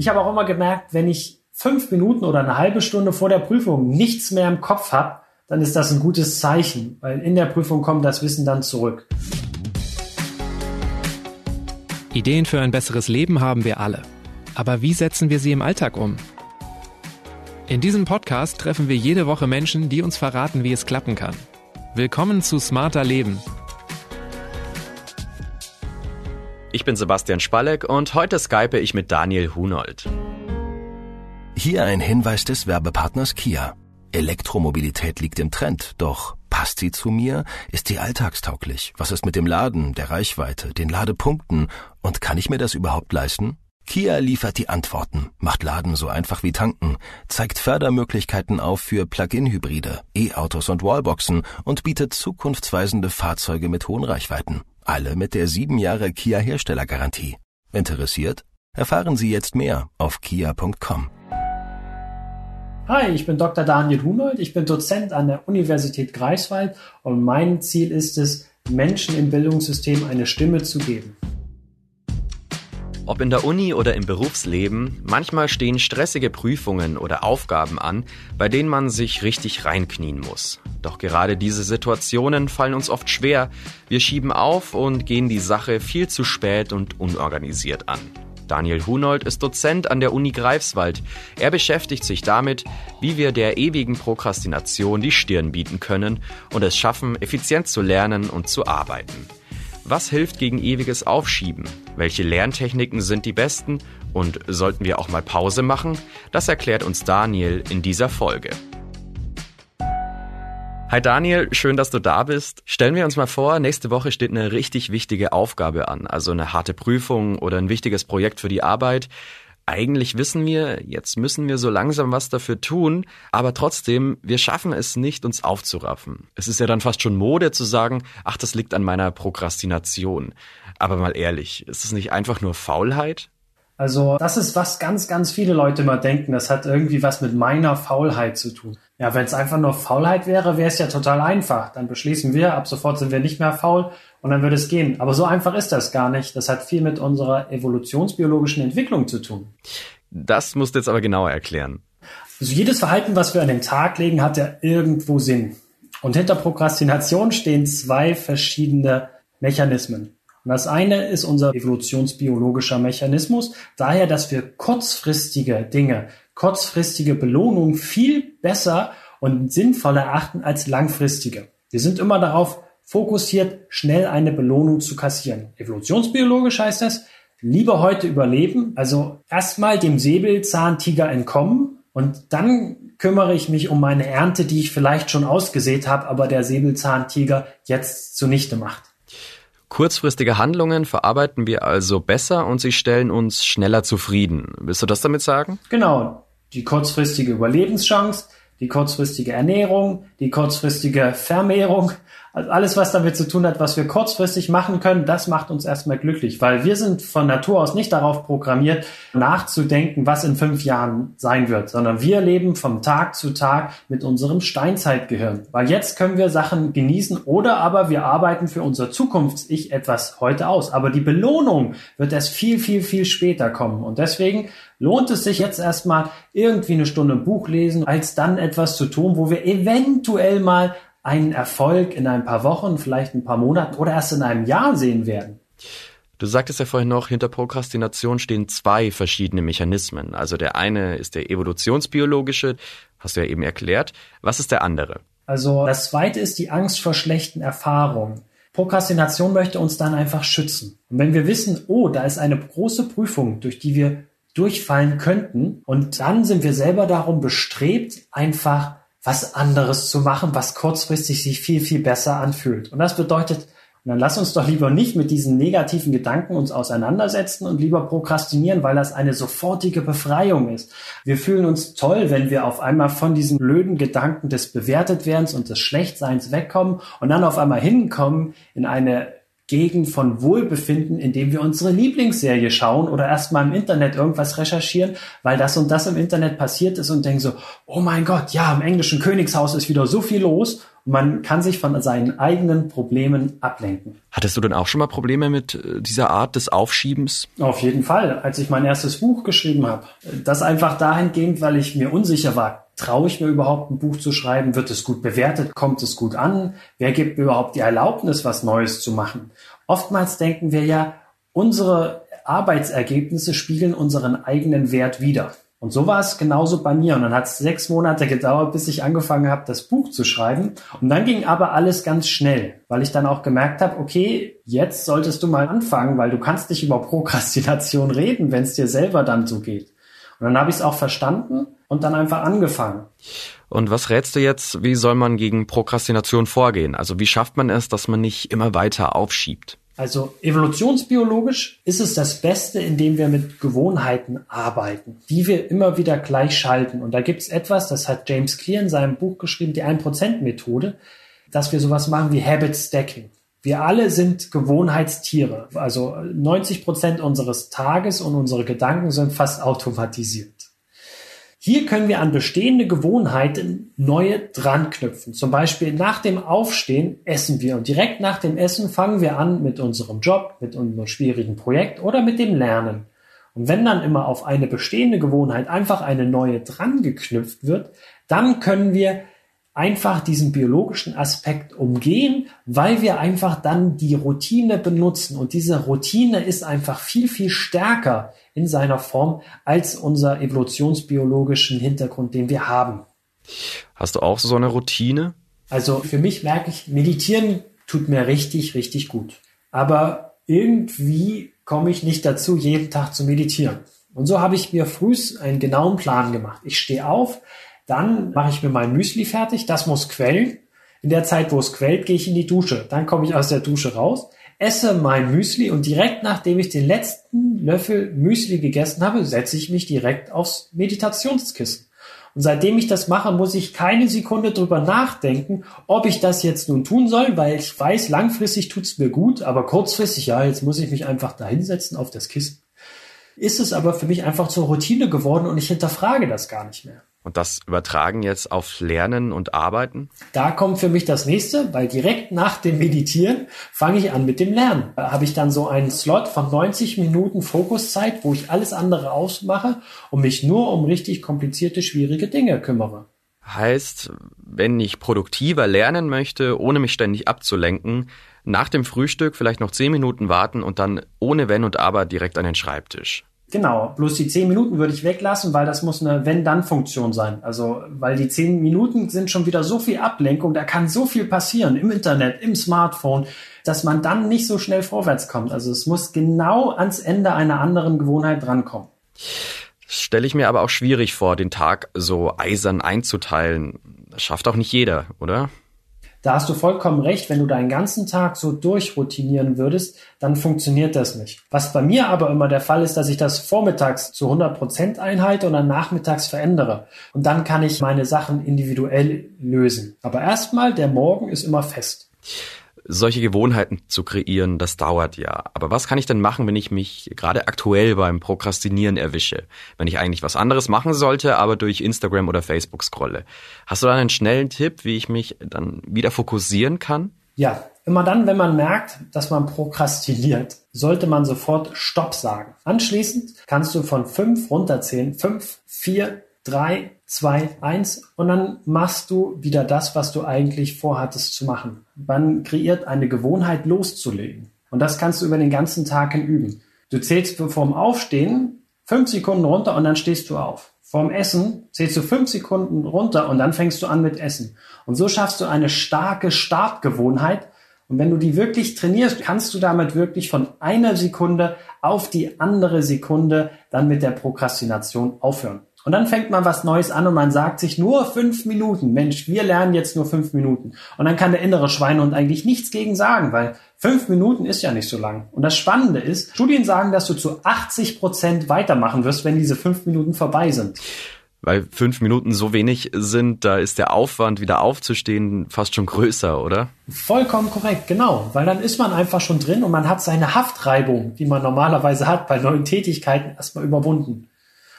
Ich habe auch immer gemerkt, wenn ich fünf Minuten oder eine halbe Stunde vor der Prüfung nichts mehr im Kopf habe, dann ist das ein gutes Zeichen, weil in der Prüfung kommt das Wissen dann zurück. Ideen für ein besseres Leben haben wir alle. Aber wie setzen wir sie im Alltag um? In diesem Podcast treffen wir jede Woche Menschen, die uns verraten, wie es klappen kann. Willkommen zu Smarter Leben. Ich bin Sebastian Spalleck und heute skype ich mit Daniel Hunold. Hier ein Hinweis des Werbepartners Kia. Elektromobilität liegt im Trend, doch passt sie zu mir? Ist sie alltagstauglich? Was ist mit dem Laden, der Reichweite, den Ladepunkten? Und kann ich mir das überhaupt leisten? Kia liefert die Antworten, macht Laden so einfach wie tanken, zeigt Fördermöglichkeiten auf für Plug-in-Hybride, E-Autos und Wallboxen und bietet zukunftsweisende Fahrzeuge mit hohen Reichweiten. Alle mit der sieben Jahre Kia Herstellergarantie. Interessiert? Erfahren Sie jetzt mehr auf kia.com. Hi, ich bin Dr. Daniel Hunold, ich bin Dozent an der Universität Greifswald und mein Ziel ist es, Menschen im Bildungssystem eine Stimme zu geben. Ob in der Uni oder im Berufsleben, manchmal stehen stressige Prüfungen oder Aufgaben an, bei denen man sich richtig reinknien muss. Doch gerade diese Situationen fallen uns oft schwer. Wir schieben auf und gehen die Sache viel zu spät und unorganisiert an. Daniel Hunold ist Dozent an der Uni Greifswald. Er beschäftigt sich damit, wie wir der ewigen Prokrastination die Stirn bieten können und es schaffen, effizient zu lernen und zu arbeiten. Was hilft gegen ewiges Aufschieben? Welche Lerntechniken sind die besten? Und sollten wir auch mal Pause machen? Das erklärt uns Daniel in dieser Folge. Hi Daniel, schön, dass du da bist. Stellen wir uns mal vor, nächste Woche steht eine richtig wichtige Aufgabe an, also eine harte Prüfung oder ein wichtiges Projekt für die Arbeit eigentlich wissen wir, jetzt müssen wir so langsam was dafür tun, aber trotzdem, wir schaffen es nicht, uns aufzuraffen. Es ist ja dann fast schon Mode zu sagen, ach, das liegt an meiner Prokrastination. Aber mal ehrlich, ist es nicht einfach nur Faulheit? Also das ist, was ganz, ganz viele Leute immer denken. Das hat irgendwie was mit meiner Faulheit zu tun. Ja, wenn es einfach nur Faulheit wäre, wäre es ja total einfach. Dann beschließen wir, ab sofort sind wir nicht mehr faul und dann würde es gehen. Aber so einfach ist das gar nicht. Das hat viel mit unserer evolutionsbiologischen Entwicklung zu tun. Das musst du jetzt aber genauer erklären. Also jedes Verhalten, was wir an den Tag legen, hat ja irgendwo Sinn. Und hinter Prokrastination stehen zwei verschiedene Mechanismen. Und das eine ist unser evolutionsbiologischer Mechanismus, daher, dass wir kurzfristige Dinge, kurzfristige Belohnungen viel besser und sinnvoller erachten als langfristige. Wir sind immer darauf fokussiert, schnell eine Belohnung zu kassieren. Evolutionsbiologisch heißt das, lieber heute überleben, also erstmal dem Säbelzahntiger entkommen und dann kümmere ich mich um meine Ernte, die ich vielleicht schon ausgesät habe, aber der Säbelzahntiger jetzt zunichte macht. Kurzfristige Handlungen verarbeiten wir also besser und sie stellen uns schneller zufrieden. Willst du das damit sagen? Genau. Die kurzfristige Überlebenschance, die kurzfristige Ernährung, die kurzfristige Vermehrung, also alles, was damit zu tun hat, was wir kurzfristig machen können, das macht uns erstmal glücklich, weil wir sind von Natur aus nicht darauf programmiert, nachzudenken, was in fünf Jahren sein wird, sondern wir leben vom Tag zu Tag mit unserem Steinzeitgehirn. Weil jetzt können wir Sachen genießen oder aber wir arbeiten für unser Zukunfts-Ich etwas heute aus. Aber die Belohnung wird erst viel, viel, viel später kommen. Und deswegen lohnt es sich jetzt erstmal irgendwie eine Stunde Buch lesen, als dann etwas zu tun, wo wir eventuell mal einen Erfolg in ein paar Wochen, vielleicht ein paar Monaten oder erst in einem Jahr sehen werden. Du sagtest ja vorhin noch, hinter Prokrastination stehen zwei verschiedene Mechanismen. Also der eine ist der evolutionsbiologische, hast du ja eben erklärt. Was ist der andere? Also das zweite ist die Angst vor schlechten Erfahrungen. Prokrastination möchte uns dann einfach schützen. Und wenn wir wissen, oh, da ist eine große Prüfung, durch die wir durchfallen könnten, und dann sind wir selber darum bestrebt, einfach was anderes zu machen, was kurzfristig sich viel, viel besser anfühlt. Und das bedeutet, dann lass uns doch lieber nicht mit diesen negativen Gedanken uns auseinandersetzen und lieber prokrastinieren, weil das eine sofortige Befreiung ist. Wir fühlen uns toll, wenn wir auf einmal von diesen blöden Gedanken des Bewertetwerdens und des Schlechtseins wegkommen und dann auf einmal hinkommen in eine Gegend von Wohlbefinden, indem wir unsere Lieblingsserie schauen oder erstmal im Internet irgendwas recherchieren, weil das und das im Internet passiert ist und denken so, oh mein Gott, ja, im englischen Königshaus ist wieder so viel los und man kann sich von seinen eigenen Problemen ablenken. Hattest du denn auch schon mal Probleme mit äh, dieser Art des Aufschiebens? Auf jeden Fall, als ich mein erstes Buch geschrieben habe. Das einfach dahingehend, weil ich mir unsicher war. Traue ich mir überhaupt ein Buch zu schreiben? Wird es gut bewertet? Kommt es gut an? Wer gibt mir überhaupt die Erlaubnis, was Neues zu machen? Oftmals denken wir ja, unsere Arbeitsergebnisse spiegeln unseren eigenen Wert wider. Und so war es genauso bei mir. Und dann hat es sechs Monate gedauert, bis ich angefangen habe, das Buch zu schreiben. Und dann ging aber alles ganz schnell, weil ich dann auch gemerkt habe, okay, jetzt solltest du mal anfangen, weil du kannst nicht über Prokrastination reden, wenn es dir selber dann so geht. Und dann habe ich es auch verstanden und dann einfach angefangen. Und was rätst du jetzt, wie soll man gegen Prokrastination vorgehen? Also wie schafft man es, dass man nicht immer weiter aufschiebt? Also evolutionsbiologisch ist es das Beste, indem wir mit Gewohnheiten arbeiten, die wir immer wieder gleich schalten. Und da gibt es etwas, das hat James Clear in seinem Buch geschrieben, die 1%-Methode, dass wir sowas machen wie Habit Stacking. Wir alle sind Gewohnheitstiere. Also 90 Prozent unseres Tages und unsere Gedanken sind fast automatisiert. Hier können wir an bestehende Gewohnheiten neue dran knüpfen. Zum Beispiel nach dem Aufstehen essen wir und direkt nach dem Essen fangen wir an mit unserem Job, mit unserem schwierigen Projekt oder mit dem Lernen. Und wenn dann immer auf eine bestehende Gewohnheit einfach eine neue dran geknüpft wird, dann können wir einfach diesen biologischen Aspekt umgehen, weil wir einfach dann die Routine benutzen. Und diese Routine ist einfach viel, viel stärker in seiner Form als unser evolutionsbiologischen Hintergrund, den wir haben. Hast du auch so eine Routine? Also für mich merke ich, meditieren tut mir richtig, richtig gut. Aber irgendwie komme ich nicht dazu, jeden Tag zu meditieren. Und so habe ich mir früh einen genauen Plan gemacht. Ich stehe auf, dann mache ich mir mein Müsli fertig, das muss quellen. In der Zeit, wo es quellt, gehe ich in die Dusche. Dann komme ich aus der Dusche raus, esse mein Müsli und direkt nachdem ich den letzten Löffel Müsli gegessen habe, setze ich mich direkt aufs Meditationskissen. Und seitdem ich das mache, muss ich keine Sekunde drüber nachdenken, ob ich das jetzt nun tun soll, weil ich weiß, langfristig tut's mir gut, aber kurzfristig, ja, jetzt muss ich mich einfach da hinsetzen auf das Kissen. Ist es aber für mich einfach zur Routine geworden und ich hinterfrage das gar nicht mehr. Und das übertragen jetzt auf Lernen und Arbeiten? Da kommt für mich das nächste, weil direkt nach dem Meditieren fange ich an mit dem Lernen. Da habe ich dann so einen Slot von 90 Minuten Fokuszeit, wo ich alles andere ausmache und mich nur um richtig komplizierte, schwierige Dinge kümmere. Heißt, wenn ich produktiver lernen möchte, ohne mich ständig abzulenken, nach dem Frühstück vielleicht noch 10 Minuten warten und dann ohne Wenn und Aber direkt an den Schreibtisch. Genau, bloß die zehn Minuten würde ich weglassen, weil das muss eine Wenn-Dann-Funktion sein. Also, weil die zehn Minuten sind schon wieder so viel Ablenkung, da kann so viel passieren im Internet, im Smartphone, dass man dann nicht so schnell vorwärts kommt. Also es muss genau ans Ende einer anderen Gewohnheit drankommen. Stelle ich mir aber auch schwierig vor, den Tag so eisern einzuteilen. Das schafft auch nicht jeder, oder? Da hast du vollkommen recht, wenn du deinen ganzen Tag so durchroutinieren würdest, dann funktioniert das nicht. Was bei mir aber immer der Fall ist, dass ich das vormittags zu 100 Prozent einhalte und dann nachmittags verändere. Und dann kann ich meine Sachen individuell lösen. Aber erstmal, der Morgen ist immer fest solche Gewohnheiten zu kreieren, das dauert ja. Aber was kann ich denn machen, wenn ich mich gerade aktuell beim Prokrastinieren erwische? Wenn ich eigentlich was anderes machen sollte, aber durch Instagram oder Facebook scrolle. Hast du da einen schnellen Tipp, wie ich mich dann wieder fokussieren kann? Ja, immer dann, wenn man merkt, dass man prokrastiniert, sollte man sofort Stopp sagen. Anschließend kannst du von fünf runterzählen. Fünf, vier, drei, zwei, eins und dann machst du wieder das, was du eigentlich vorhattest zu machen. Man kreiert eine Gewohnheit loszulegen. Und das kannst du über den ganzen Tag hin üben. Du zählst vorm Aufstehen fünf Sekunden runter und dann stehst du auf. Vorm Essen zählst du fünf Sekunden runter und dann fängst du an mit Essen. Und so schaffst du eine starke Startgewohnheit. Und wenn du die wirklich trainierst, kannst du damit wirklich von einer Sekunde auf die andere Sekunde dann mit der Prokrastination aufhören. Und dann fängt man was Neues an und man sagt sich nur fünf Minuten. Mensch, wir lernen jetzt nur fünf Minuten. Und dann kann der innere Schweinehund eigentlich nichts gegen sagen, weil fünf Minuten ist ja nicht so lang. Und das Spannende ist, Studien sagen, dass du zu 80 Prozent weitermachen wirst, wenn diese fünf Minuten vorbei sind. Weil fünf Minuten so wenig sind, da ist der Aufwand, wieder aufzustehen, fast schon größer, oder? Vollkommen korrekt, genau. Weil dann ist man einfach schon drin und man hat seine Haftreibung, die man normalerweise hat bei neuen Tätigkeiten, erstmal überwunden.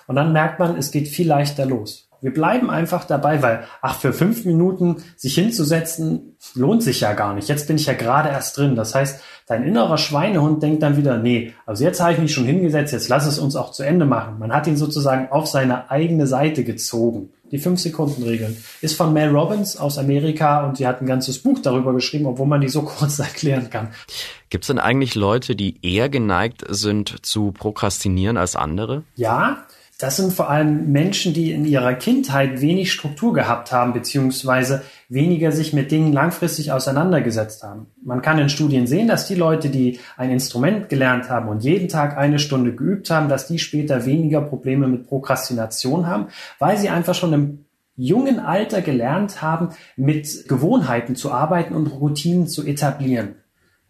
Und dann merkt man, es geht viel leichter los. Wir bleiben einfach dabei, weil, ach, für fünf Minuten sich hinzusetzen, lohnt sich ja gar nicht. Jetzt bin ich ja gerade erst drin. Das heißt, dein innerer Schweinehund denkt dann wieder, nee, also jetzt habe ich mich schon hingesetzt, jetzt lass es uns auch zu Ende machen. Man hat ihn sozusagen auf seine eigene Seite gezogen. Die Fünf-Sekunden-Regel ist von Mel Robbins aus Amerika und sie hat ein ganzes Buch darüber geschrieben, obwohl man die so kurz erklären kann. Gibt es denn eigentlich Leute, die eher geneigt sind zu prokrastinieren als andere? Ja, das sind vor allem Menschen, die in ihrer Kindheit wenig Struktur gehabt haben, beziehungsweise weniger sich mit Dingen langfristig auseinandergesetzt haben. Man kann in Studien sehen, dass die Leute, die ein Instrument gelernt haben und jeden Tag eine Stunde geübt haben, dass die später weniger Probleme mit Prokrastination haben, weil sie einfach schon im jungen Alter gelernt haben, mit Gewohnheiten zu arbeiten und Routinen zu etablieren.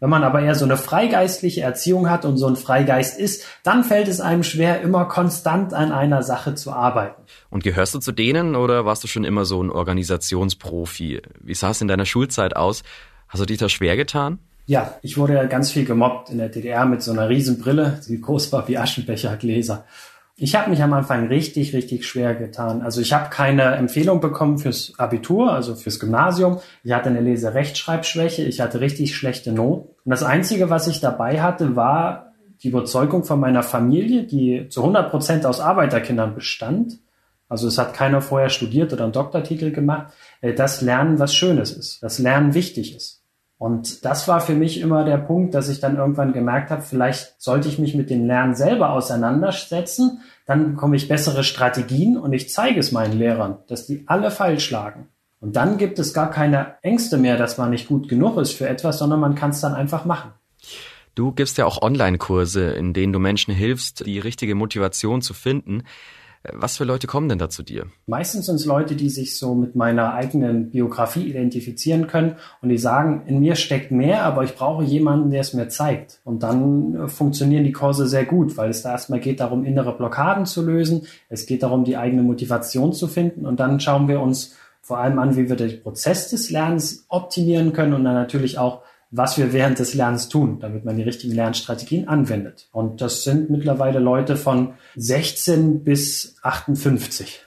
Wenn man aber eher so eine freigeistliche Erziehung hat und so ein Freigeist ist, dann fällt es einem schwer, immer konstant an einer Sache zu arbeiten. Und gehörst du zu denen oder warst du schon immer so ein Organisationsprofi? Wie sah es in deiner Schulzeit aus? Hast du dich da schwer getan? Ja, ich wurde ja ganz viel gemobbt in der DDR mit so einer riesen Brille, die groß war wie Aschenbechergläser. Ich habe mich am Anfang richtig, richtig schwer getan. Also ich habe keine Empfehlung bekommen fürs Abitur, also fürs Gymnasium. Ich hatte eine Lese-Rechtschreibschwäche, ich hatte richtig schlechte Noten. Und das Einzige, was ich dabei hatte, war die Überzeugung von meiner Familie, die zu 100 Prozent aus Arbeiterkindern bestand. Also es hat keiner vorher studiert oder einen Doktortitel gemacht, äh, dass Lernen was Schönes ist, dass Lernen wichtig ist. Und das war für mich immer der Punkt, dass ich dann irgendwann gemerkt habe, vielleicht sollte ich mich mit dem Lernen selber auseinandersetzen, dann bekomme ich bessere Strategien und ich zeige es meinen Lehrern, dass die alle falsch schlagen. Und dann gibt es gar keine Ängste mehr, dass man nicht gut genug ist für etwas, sondern man kann es dann einfach machen. Du gibst ja auch Online-Kurse, in denen du Menschen hilfst, die richtige Motivation zu finden. Was für Leute kommen denn da zu dir? Meistens sind es Leute, die sich so mit meiner eigenen Biografie identifizieren können und die sagen, in mir steckt mehr, aber ich brauche jemanden, der es mir zeigt. Und dann äh, funktionieren die Kurse sehr gut, weil es da erstmal geht darum, innere Blockaden zu lösen. Es geht darum, die eigene Motivation zu finden. Und dann schauen wir uns vor allem an, wie wir den Prozess des Lernens optimieren können und dann natürlich auch, was wir während des Lernens tun, damit man die richtigen Lernstrategien anwendet. Und das sind mittlerweile Leute von 16 bis 58.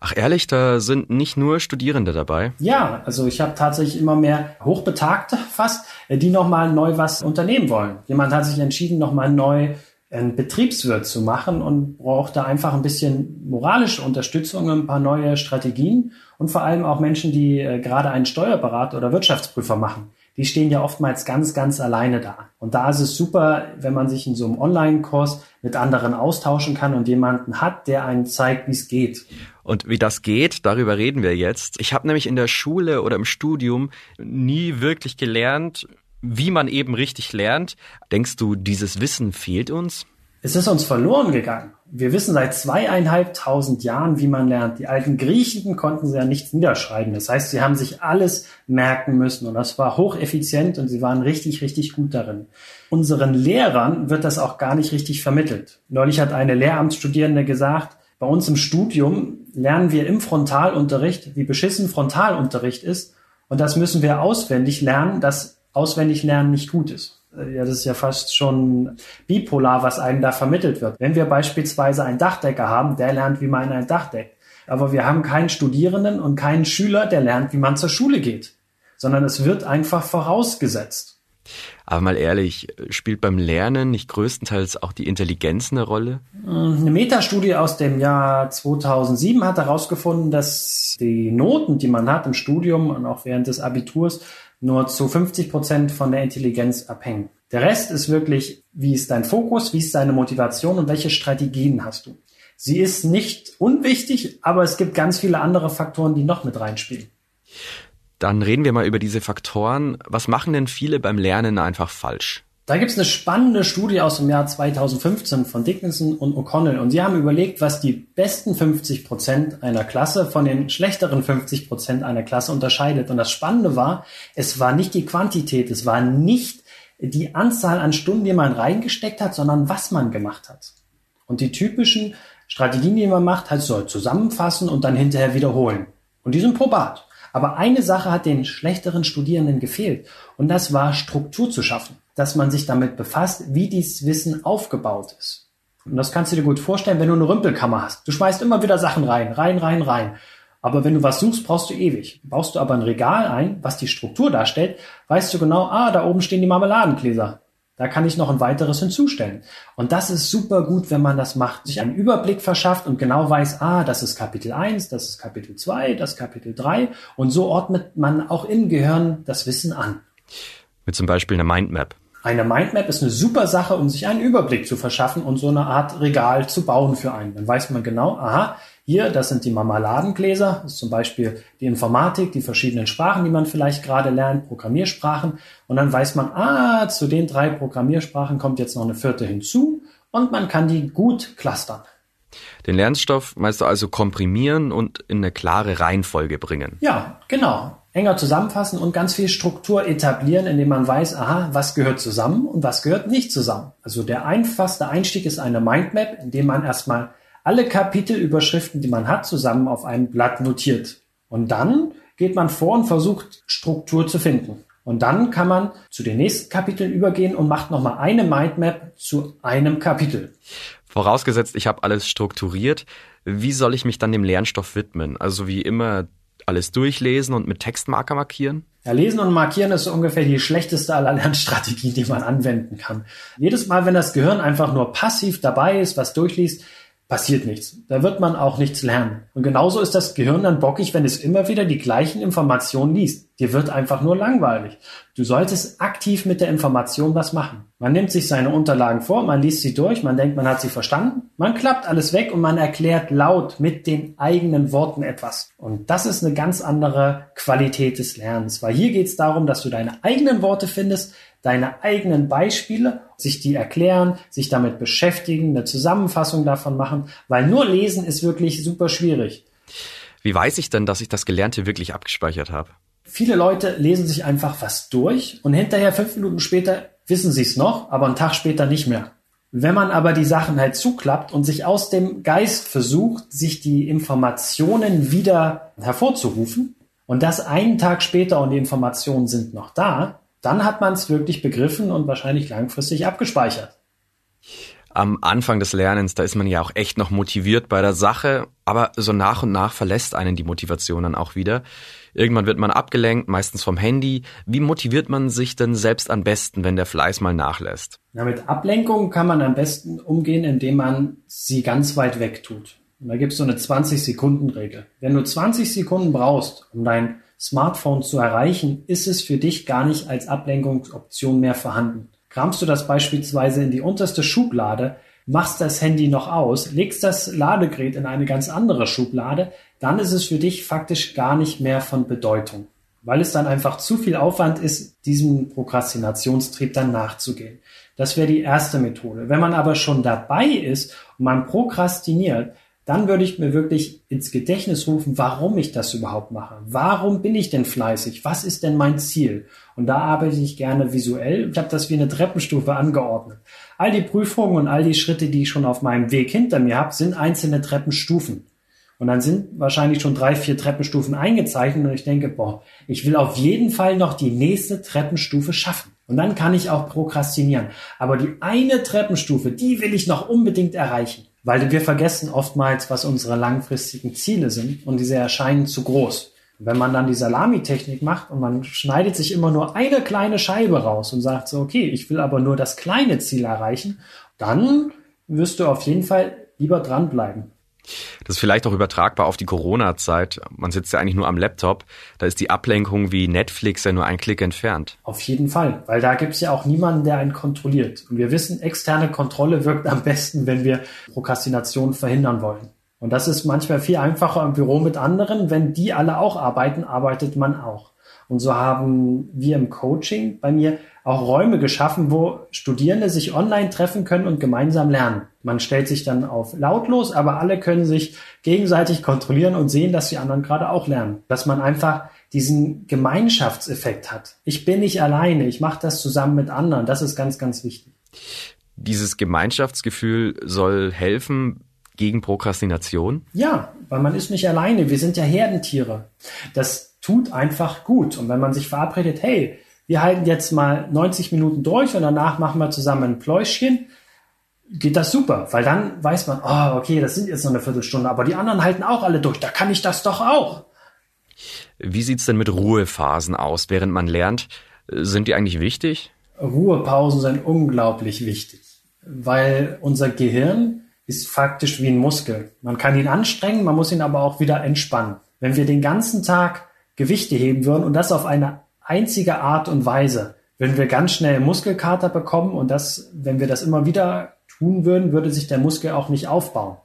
Ach ehrlich, da sind nicht nur Studierende dabei. Ja, also ich habe tatsächlich immer mehr Hochbetagte fast, die nochmal neu was unternehmen wollen. Jemand hat sich entschieden, nochmal neu einen Betriebswirt zu machen und braucht da einfach ein bisschen moralische Unterstützung, ein paar neue Strategien und vor allem auch Menschen, die äh, gerade einen Steuerberater oder Wirtschaftsprüfer machen die stehen ja oftmals ganz, ganz alleine da. Und da ist es super, wenn man sich in so einem Online-Kurs mit anderen austauschen kann und jemanden hat, der einen zeigt, wie es geht. Und wie das geht, darüber reden wir jetzt. Ich habe nämlich in der Schule oder im Studium nie wirklich gelernt, wie man eben richtig lernt. Denkst du, dieses Wissen fehlt uns? Es ist uns verloren gegangen. Wir wissen seit zweieinhalbtausend Jahren, wie man lernt. Die alten Griechen konnten sie ja nichts niederschreiben. Das heißt, sie haben sich alles merken müssen und das war hocheffizient und sie waren richtig, richtig gut darin. Unseren Lehrern wird das auch gar nicht richtig vermittelt. Neulich hat eine Lehramtsstudierende gesagt, bei uns im Studium lernen wir im Frontalunterricht, wie beschissen Frontalunterricht ist und das müssen wir auswendig lernen, dass auswendig lernen nicht gut ist. Äh, ja, das ist ja fast schon bipolar, was einem da vermittelt wird. Wenn wir beispielsweise einen Dachdecker haben, der lernt, wie man ein Dach deckt. Aber wir haben keinen Studierenden und keinen Schüler, der lernt, wie man zur Schule geht, sondern es wird einfach vorausgesetzt. Aber mal ehrlich, spielt beim Lernen nicht größtenteils auch die Intelligenz eine Rolle? Eine Metastudie aus dem Jahr 2007 hat herausgefunden, dass die Noten, die man hat im Studium und auch während des Abiturs, nur zu 50 Prozent von der Intelligenz abhängen. Der Rest ist wirklich, wie ist dein Fokus, wie ist deine Motivation und welche Strategien hast du. Sie ist nicht unwichtig, aber es gibt ganz viele andere Faktoren, die noch mit reinspielen. Dann reden wir mal über diese Faktoren. Was machen denn viele beim Lernen einfach falsch? Da gibt es eine spannende Studie aus dem Jahr 2015 von Dickinson und O'Connell und sie haben überlegt, was die besten 50 Prozent einer Klasse von den schlechteren 50 Prozent einer Klasse unterscheidet. Und das Spannende war, es war nicht die Quantität, es war nicht die Anzahl an Stunden, die man reingesteckt hat, sondern was man gemacht hat. Und die typischen Strategien, die man macht, halt soll zusammenfassen und dann hinterher wiederholen. Und die sind probat. Aber eine Sache hat den schlechteren Studierenden gefehlt und das war Struktur zu schaffen dass man sich damit befasst, wie dieses Wissen aufgebaut ist. Und das kannst du dir gut vorstellen, wenn du eine Rümpelkammer hast. Du schmeißt immer wieder Sachen rein, rein, rein, rein. Aber wenn du was suchst, brauchst du ewig. Baust du aber ein Regal ein, was die Struktur darstellt, weißt du genau, ah, da oben stehen die Marmeladengläser. Da kann ich noch ein weiteres hinzustellen. Und das ist super gut, wenn man das macht, sich einen Überblick verschafft und genau weiß, ah, das ist Kapitel 1, das ist Kapitel 2, das ist Kapitel 3. Und so ordnet man auch im Gehirn das Wissen an. Mit zum Beispiel einer Mindmap. Eine Mindmap ist eine super Sache, um sich einen Überblick zu verschaffen und so eine Art Regal zu bauen für einen. Dann weiß man genau, aha, hier, das sind die Marmeladengläser, das ist zum Beispiel die Informatik, die verschiedenen Sprachen, die man vielleicht gerade lernt, Programmiersprachen. Und dann weiß man, ah, zu den drei Programmiersprachen kommt jetzt noch eine vierte hinzu und man kann die gut clustern. Den Lernstoff meinst du also komprimieren und in eine klare Reihenfolge bringen? Ja, genau enger zusammenfassen und ganz viel Struktur etablieren, indem man weiß, aha, was gehört zusammen und was gehört nicht zusammen. Also der einfachste Einstieg ist eine Mindmap, indem man erstmal alle Kapitelüberschriften, die man hat, zusammen auf einem Blatt notiert. Und dann geht man vor und versucht Struktur zu finden. Und dann kann man zu den nächsten Kapiteln übergehen und macht nochmal eine Mindmap zu einem Kapitel. Vorausgesetzt, ich habe alles strukturiert. Wie soll ich mich dann dem Lernstoff widmen? Also wie immer alles durchlesen und mit Textmarker markieren? Ja, lesen und markieren ist so ungefähr die schlechteste aller Lernstrategien, die man anwenden kann. Jedes Mal, wenn das Gehirn einfach nur passiv dabei ist, was durchliest, passiert nichts. Da wird man auch nichts lernen. Und genauso ist das Gehirn dann bockig, wenn es immer wieder die gleichen Informationen liest. Dir wird einfach nur langweilig. Du solltest aktiv mit der Information was machen. Man nimmt sich seine Unterlagen vor, man liest sie durch, man denkt, man hat sie verstanden, man klappt alles weg und man erklärt laut mit den eigenen Worten etwas. Und das ist eine ganz andere Qualität des Lernens, weil hier geht es darum, dass du deine eigenen Worte findest, deine eigenen Beispiele, sich die erklären, sich damit beschäftigen, eine Zusammenfassung davon machen, weil nur lesen ist wirklich super schwierig. Wie weiß ich denn, dass ich das Gelernte wirklich abgespeichert habe? Viele Leute lesen sich einfach was durch und hinterher fünf Minuten später wissen sie es noch, aber einen Tag später nicht mehr. Wenn man aber die Sachen halt zuklappt und sich aus dem Geist versucht, sich die Informationen wieder hervorzurufen und das einen Tag später und die Informationen sind noch da, dann hat man es wirklich begriffen und wahrscheinlich langfristig abgespeichert. Am Anfang des Lernens, da ist man ja auch echt noch motiviert bei der Sache, aber so nach und nach verlässt einen die Motivation dann auch wieder. Irgendwann wird man abgelenkt, meistens vom Handy. Wie motiviert man sich denn selbst am besten, wenn der Fleiß mal nachlässt? Ja, mit Ablenkung kann man am besten umgehen, indem man sie ganz weit weg tut. Und da gibt es so eine 20-Sekunden-Regel. Wenn du 20 Sekunden brauchst, um dein Smartphone zu erreichen, ist es für dich gar nicht als Ablenkungsoption mehr vorhanden. Kramst du das beispielsweise in die unterste Schublade, machst das Handy noch aus, legst das Ladegerät in eine ganz andere Schublade, dann ist es für dich faktisch gar nicht mehr von Bedeutung, weil es dann einfach zu viel Aufwand ist, diesem Prokrastinationstrieb dann nachzugehen. Das wäre die erste Methode. Wenn man aber schon dabei ist und man prokrastiniert, dann würde ich mir wirklich ins Gedächtnis rufen, warum ich das überhaupt mache. Warum bin ich denn fleißig? Was ist denn mein Ziel? Und da arbeite ich gerne visuell. Ich habe das wie eine Treppenstufe angeordnet. All die Prüfungen und all die Schritte, die ich schon auf meinem Weg hinter mir habe, sind einzelne Treppenstufen. Und dann sind wahrscheinlich schon drei, vier Treppenstufen eingezeichnet und ich denke, boah, ich will auf jeden Fall noch die nächste Treppenstufe schaffen. Und dann kann ich auch prokrastinieren. Aber die eine Treppenstufe, die will ich noch unbedingt erreichen. Weil wir vergessen oftmals, was unsere langfristigen Ziele sind und diese erscheinen zu groß. wenn man dann die Salamitechnik macht und man schneidet sich immer nur eine kleine Scheibe raus und sagt so, okay, ich will aber nur das kleine Ziel erreichen, dann wirst du auf jeden Fall lieber dranbleiben. Das ist vielleicht auch übertragbar auf die Corona-Zeit. Man sitzt ja eigentlich nur am Laptop. Da ist die Ablenkung wie Netflix ja nur ein Klick entfernt. Auf jeden Fall, weil da gibt es ja auch niemanden, der einen kontrolliert. Und wir wissen, externe Kontrolle wirkt am besten, wenn wir Prokrastination verhindern wollen. Und das ist manchmal viel einfacher im Büro mit anderen. Wenn die alle auch arbeiten, arbeitet man auch. Und so haben wir im Coaching bei mir auch Räume geschaffen, wo Studierende sich online treffen können und gemeinsam lernen. Man stellt sich dann auf lautlos, aber alle können sich gegenseitig kontrollieren und sehen, dass die anderen gerade auch lernen. Dass man einfach diesen Gemeinschaftseffekt hat. Ich bin nicht alleine, ich mache das zusammen mit anderen. Das ist ganz, ganz wichtig. Dieses Gemeinschaftsgefühl soll helfen gegen Prokrastination? Ja, weil man ist nicht alleine. Wir sind ja Herdentiere. Das tut einfach gut. Und wenn man sich verabredet, hey, wir halten jetzt mal 90 Minuten durch und danach machen wir zusammen ein Pläuschchen. geht das super, weil dann weiß man, oh, okay, das sind jetzt noch eine Viertelstunde, aber die anderen halten auch alle durch, da kann ich das doch auch. Wie sieht's denn mit Ruhephasen aus, während man lernt? Sind die eigentlich wichtig? Ruhepausen sind unglaublich wichtig, weil unser Gehirn ist faktisch wie ein Muskel. Man kann ihn anstrengen, man muss ihn aber auch wieder entspannen. Wenn wir den ganzen Tag Gewichte heben würden und das auf eine einzige Art und Weise, würden wir ganz schnell Muskelkater bekommen und das, wenn wir das immer wieder tun würden, würde sich der Muskel auch nicht aufbauen.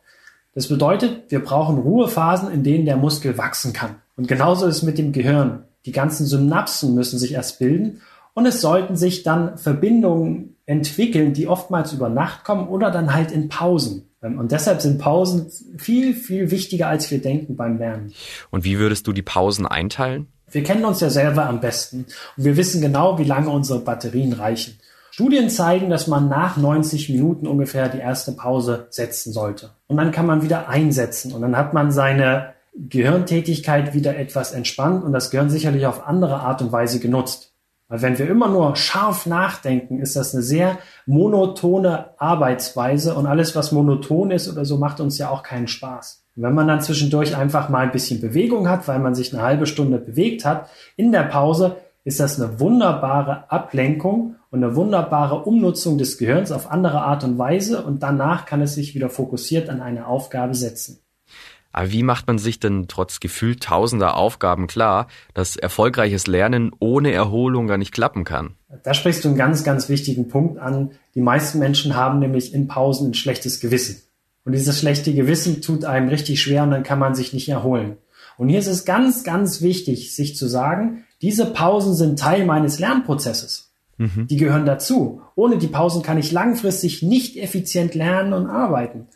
Das bedeutet, wir brauchen Ruhephasen, in denen der Muskel wachsen kann. Und genauso ist es mit dem Gehirn. Die ganzen Synapsen müssen sich erst bilden und es sollten sich dann Verbindungen entwickeln, die oftmals über Nacht kommen oder dann halt in Pausen. Und deshalb sind Pausen viel, viel wichtiger, als wir denken beim Lernen. Und wie würdest du die Pausen einteilen? Wir kennen uns ja selber am besten und wir wissen genau, wie lange unsere Batterien reichen. Studien zeigen, dass man nach 90 Minuten ungefähr die erste Pause setzen sollte. Und dann kann man wieder einsetzen und dann hat man seine Gehirntätigkeit wieder etwas entspannt und das Gehirn sicherlich auf andere Art und Weise genutzt. Weil wenn wir immer nur scharf nachdenken, ist das eine sehr monotone Arbeitsweise und alles, was monoton ist oder so, macht uns ja auch keinen Spaß. Und wenn man dann zwischendurch einfach mal ein bisschen Bewegung hat, weil man sich eine halbe Stunde bewegt hat, in der Pause, ist das eine wunderbare Ablenkung und eine wunderbare Umnutzung des Gehirns auf andere Art und Weise und danach kann es sich wieder fokussiert an eine Aufgabe setzen. Aber wie macht man sich denn trotz gefühlt tausender Aufgaben klar, dass erfolgreiches Lernen ohne Erholung gar nicht klappen kann? Da sprichst du einen ganz, ganz wichtigen Punkt an. Die meisten Menschen haben nämlich in Pausen ein schlechtes Gewissen. Und dieses schlechte Gewissen tut einem richtig schwer und dann kann man sich nicht erholen. Und hier ist es ganz, ganz wichtig, sich zu sagen, diese Pausen sind Teil meines Lernprozesses. Mhm. Die gehören dazu. Ohne die Pausen kann ich langfristig nicht effizient lernen und arbeiten.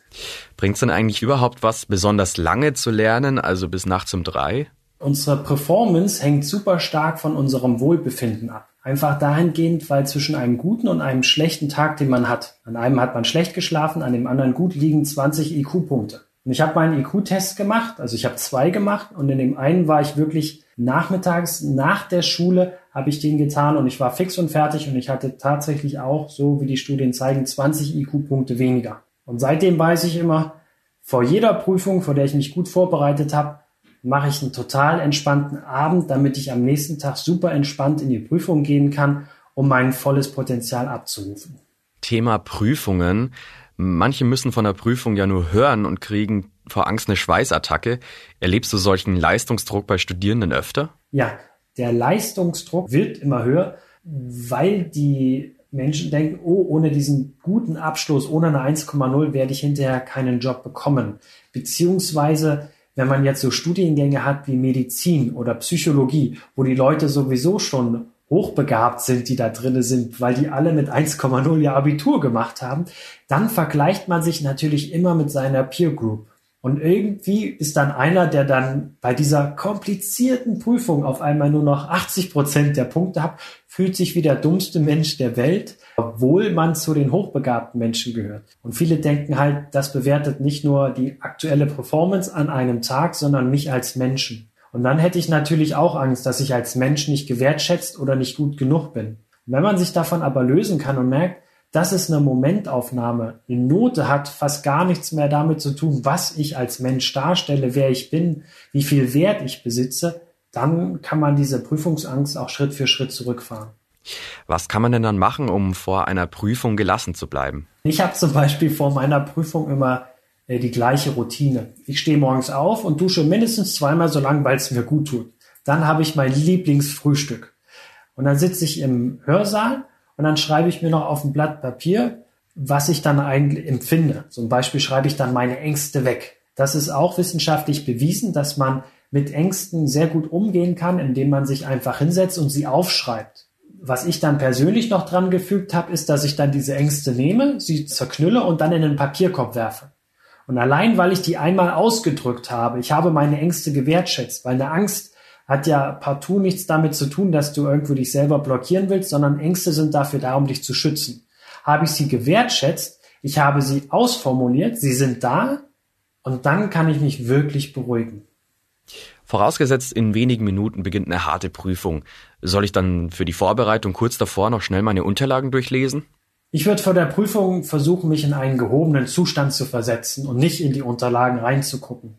Bringt es denn eigentlich überhaupt was, besonders lange zu lernen, also bis nachts um drei? Unsere Performance hängt super stark von unserem Wohlbefinden ab. Einfach dahingehend, weil zwischen einem guten und einem schlechten Tag, den man hat, an einem hat man schlecht geschlafen, an dem anderen gut liegen 20 IQ-Punkte. Und ich habe meinen IQ-Test gemacht, also ich habe zwei gemacht und in dem einen war ich wirklich nachmittags nach der Schule habe ich den getan und ich war fix und fertig und ich hatte tatsächlich auch, so wie die Studien zeigen, 20 IQ-Punkte weniger. Und seitdem weiß ich immer, vor jeder Prüfung, vor der ich mich gut vorbereitet habe, mache ich einen total entspannten Abend, damit ich am nächsten Tag super entspannt in die Prüfung gehen kann, um mein volles Potenzial abzurufen. Thema Prüfungen. Manche müssen von der Prüfung ja nur hören und kriegen vor Angst eine Schweißattacke. Erlebst du solchen Leistungsdruck bei Studierenden öfter? Ja, der Leistungsdruck wird immer höher, weil die Menschen denken, oh, ohne diesen guten Abschluss, ohne eine 1,0 werde ich hinterher keinen Job bekommen. Beziehungsweise, wenn man jetzt so Studiengänge hat wie Medizin oder Psychologie, wo die Leute sowieso schon hochbegabt sind, die da drinne sind, weil die alle mit 1,0 ihr Abitur gemacht haben, dann vergleicht man sich natürlich immer mit seiner Peer Group. Und irgendwie ist dann einer, der dann bei dieser komplizierten Prüfung auf einmal nur noch 80 Prozent der Punkte hat, fühlt sich wie der dummste Mensch der Welt, obwohl man zu den hochbegabten Menschen gehört. Und viele denken halt, das bewertet nicht nur die aktuelle Performance an einem Tag, sondern mich als Menschen. Und dann hätte ich natürlich auch Angst, dass ich als Mensch nicht gewertschätzt oder nicht gut genug bin. Wenn man sich davon aber lösen kann und merkt, das ist eine Momentaufnahme. Die Note hat fast gar nichts mehr damit zu tun, was ich als Mensch darstelle, wer ich bin, wie viel Wert ich besitze. Dann kann man diese Prüfungsangst auch Schritt für Schritt zurückfahren. Was kann man denn dann machen, um vor einer Prüfung gelassen zu bleiben? Ich habe zum Beispiel vor meiner Prüfung immer äh, die gleiche Routine. Ich stehe morgens auf und dusche mindestens zweimal so lang, weil es mir gut tut. Dann habe ich mein Lieblingsfrühstück. Und dann sitze ich im Hörsaal und dann schreibe ich mir noch auf ein Blatt Papier, was ich dann eigentlich empfinde. Zum Beispiel schreibe ich dann meine Ängste weg. Das ist auch wissenschaftlich bewiesen, dass man mit Ängsten sehr gut umgehen kann, indem man sich einfach hinsetzt und sie aufschreibt. Was ich dann persönlich noch dran gefügt habe, ist, dass ich dann diese Ängste nehme, sie zerknülle und dann in den Papierkorb werfe. Und allein, weil ich die einmal ausgedrückt habe, ich habe meine Ängste gewertschätzt, weil eine Angst hat ja partout nichts damit zu tun, dass du irgendwo dich selber blockieren willst, sondern Ängste sind dafür da, um dich zu schützen. Habe ich sie gewertschätzt, ich habe sie ausformuliert, sie sind da und dann kann ich mich wirklich beruhigen. Vorausgesetzt, in wenigen Minuten beginnt eine harte Prüfung. Soll ich dann für die Vorbereitung kurz davor noch schnell meine Unterlagen durchlesen? Ich würde vor der Prüfung versuchen, mich in einen gehobenen Zustand zu versetzen und nicht in die Unterlagen reinzugucken.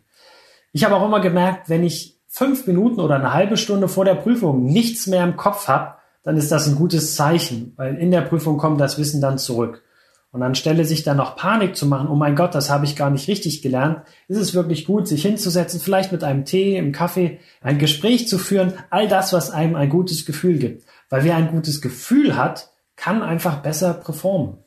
Ich habe auch immer gemerkt, wenn ich fünf Minuten oder eine halbe Stunde vor der Prüfung nichts mehr im Kopf habe, dann ist das ein gutes Zeichen, weil in der Prüfung kommt das Wissen dann zurück. Und anstelle sich dann noch Panik zu machen, oh mein Gott, das habe ich gar nicht richtig gelernt, ist es wirklich gut, sich hinzusetzen, vielleicht mit einem Tee, im Kaffee, ein Gespräch zu führen, all das, was einem ein gutes Gefühl gibt. Weil wer ein gutes Gefühl hat, kann einfach besser performen.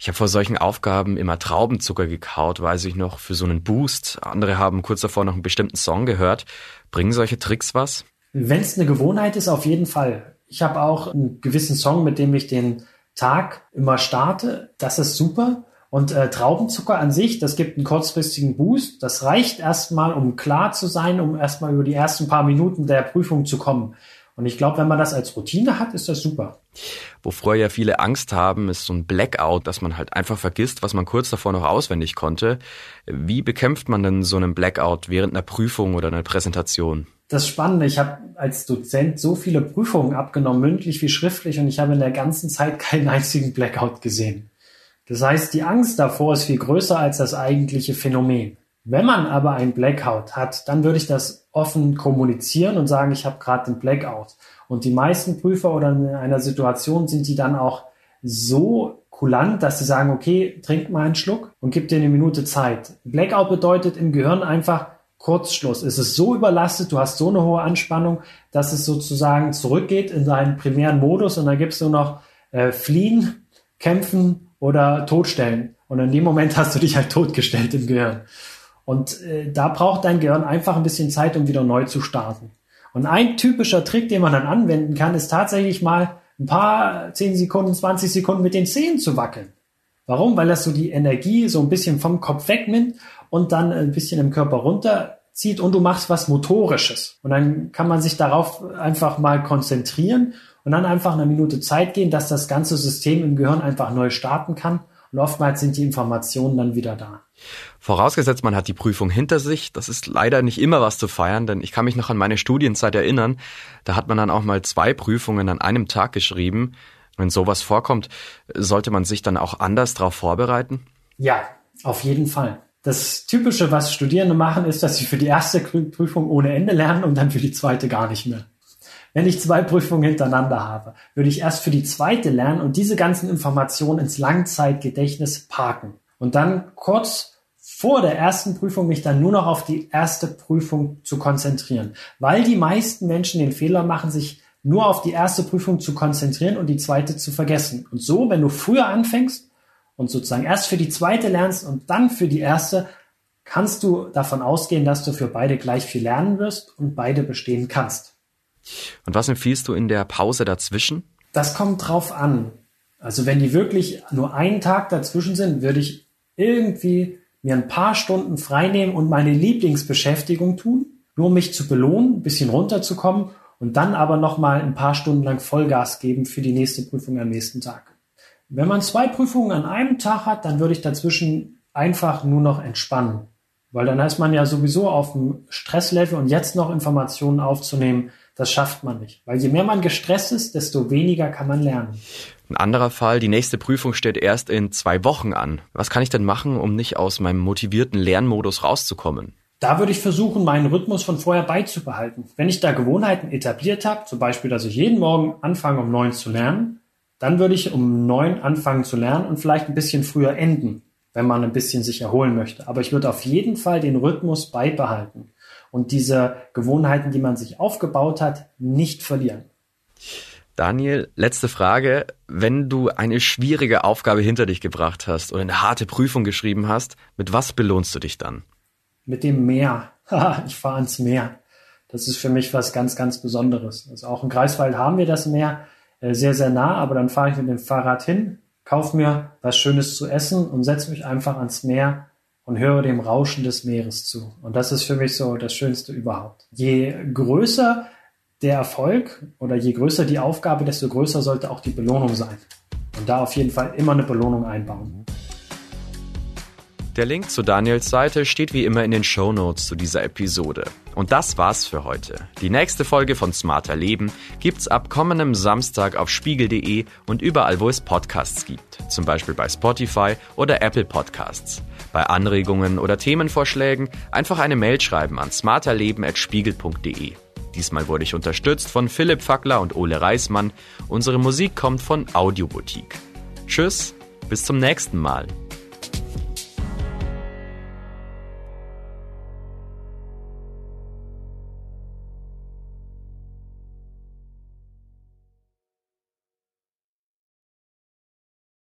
Ich habe vor solchen Aufgaben immer Traubenzucker gekaut, weiß ich noch, für so einen Boost. Andere haben kurz davor noch einen bestimmten Song gehört. Bringen solche Tricks was? Wenn es eine Gewohnheit ist, auf jeden Fall. Ich habe auch einen gewissen Song, mit dem ich den Tag immer starte. Das ist super. Und äh, Traubenzucker an sich, das gibt einen kurzfristigen Boost. Das reicht erstmal, um klar zu sein, um erstmal über die ersten paar Minuten der Prüfung zu kommen. Und ich glaube, wenn man das als Routine hat, ist das super. Wovor ja viele Angst haben, ist so ein Blackout, dass man halt einfach vergisst, was man kurz davor noch auswendig konnte. Wie bekämpft man denn so einen Blackout während einer Prüfung oder einer Präsentation? Das Spannende, ich habe als Dozent so viele Prüfungen abgenommen, mündlich wie schriftlich, und ich habe in der ganzen Zeit keinen einzigen Blackout gesehen. Das heißt, die Angst davor ist viel größer als das eigentliche Phänomen. Wenn man aber ein Blackout hat, dann würde ich das offen kommunizieren und sagen, ich habe gerade den Blackout. Und die meisten Prüfer oder in einer Situation sind die dann auch so kulant, dass sie sagen, okay, trink mal einen Schluck und gib dir eine Minute Zeit. Blackout bedeutet im Gehirn einfach Kurzschluss. Es ist so überlastet, du hast so eine hohe Anspannung, dass es sozusagen zurückgeht in seinen primären Modus und dann gibst du noch äh, fliehen, kämpfen oder totstellen. Und in dem Moment hast du dich halt totgestellt im Gehirn. Und äh, da braucht dein Gehirn einfach ein bisschen Zeit, um wieder neu zu starten. Und ein typischer Trick, den man dann anwenden kann, ist tatsächlich mal ein paar 10 Sekunden, 20 Sekunden mit den Zehen zu wackeln. Warum? Weil das so die Energie so ein bisschen vom Kopf wegnimmt und dann ein bisschen im Körper runterzieht und du machst was Motorisches. Und dann kann man sich darauf einfach mal konzentrieren und dann einfach eine Minute Zeit gehen, dass das ganze System im Gehirn einfach neu starten kann. Und oftmals sind die Informationen dann wieder da. Vorausgesetzt, man hat die Prüfung hinter sich. Das ist leider nicht immer was zu feiern, denn ich kann mich noch an meine Studienzeit erinnern. Da hat man dann auch mal zwei Prüfungen an einem Tag geschrieben. Wenn sowas vorkommt, sollte man sich dann auch anders darauf vorbereiten? Ja, auf jeden Fall. Das Typische, was Studierende machen, ist, dass sie für die erste Prüfung ohne Ende lernen und dann für die zweite gar nicht mehr. Wenn ich zwei Prüfungen hintereinander habe, würde ich erst für die zweite lernen und diese ganzen Informationen ins Langzeitgedächtnis parken und dann kurz vor der ersten Prüfung mich dann nur noch auf die erste Prüfung zu konzentrieren, weil die meisten Menschen den Fehler machen, sich nur auf die erste Prüfung zu konzentrieren und die zweite zu vergessen. Und so, wenn du früher anfängst und sozusagen erst für die zweite lernst und dann für die erste, kannst du davon ausgehen, dass du für beide gleich viel lernen wirst und beide bestehen kannst. Und was empfiehlst du in der Pause dazwischen? Das kommt drauf an. Also wenn die wirklich nur einen Tag dazwischen sind, würde ich irgendwie mir ein paar Stunden freinehmen und meine Lieblingsbeschäftigung tun, nur um mich zu belohnen, ein bisschen runterzukommen und dann aber nochmal ein paar Stunden lang Vollgas geben für die nächste Prüfung am nächsten Tag. Wenn man zwei Prüfungen an einem Tag hat, dann würde ich dazwischen einfach nur noch entspannen. Weil dann ist man ja sowieso auf dem Stresslevel und jetzt noch Informationen aufzunehmen, das schafft man nicht. Weil je mehr man gestresst ist, desto weniger kann man lernen. Ein anderer Fall, die nächste Prüfung steht erst in zwei Wochen an. Was kann ich denn machen, um nicht aus meinem motivierten Lernmodus rauszukommen? Da würde ich versuchen, meinen Rhythmus von vorher beizubehalten. Wenn ich da Gewohnheiten etabliert habe, zum Beispiel, dass ich jeden Morgen anfange, um neun zu lernen, dann würde ich um neun anfangen zu lernen und vielleicht ein bisschen früher enden, wenn man ein bisschen sich erholen möchte. Aber ich würde auf jeden Fall den Rhythmus beibehalten und diese Gewohnheiten, die man sich aufgebaut hat, nicht verlieren. Daniel, letzte Frage. Wenn du eine schwierige Aufgabe hinter dich gebracht hast oder eine harte Prüfung geschrieben hast, mit was belohnst du dich dann? Mit dem Meer. ich fahre ans Meer. Das ist für mich was ganz, ganz Besonderes. Also auch in Greifswald haben wir das Meer äh, sehr, sehr nah, aber dann fahre ich mit dem Fahrrad hin, kaufe mir was Schönes zu essen und setze mich einfach ans Meer und höre dem Rauschen des Meeres zu. Und das ist für mich so das Schönste überhaupt. Je größer der Erfolg oder je größer die Aufgabe, desto größer sollte auch die Belohnung sein. Und da auf jeden Fall immer eine Belohnung einbauen. Der Link zu Daniels Seite steht wie immer in den Show Notes zu dieser Episode. Und das war's für heute. Die nächste Folge von Smarter Leben gibt's ab kommendem Samstag auf spiegel.de und überall, wo es Podcasts gibt. Zum Beispiel bei Spotify oder Apple Podcasts. Bei Anregungen oder Themenvorschlägen einfach eine Mail schreiben an smarterleben.spiegel.de. Diesmal wurde ich unterstützt von Philipp Fackler und Ole Reismann. Unsere Musik kommt von Audioboutique. Tschüss, bis zum nächsten Mal.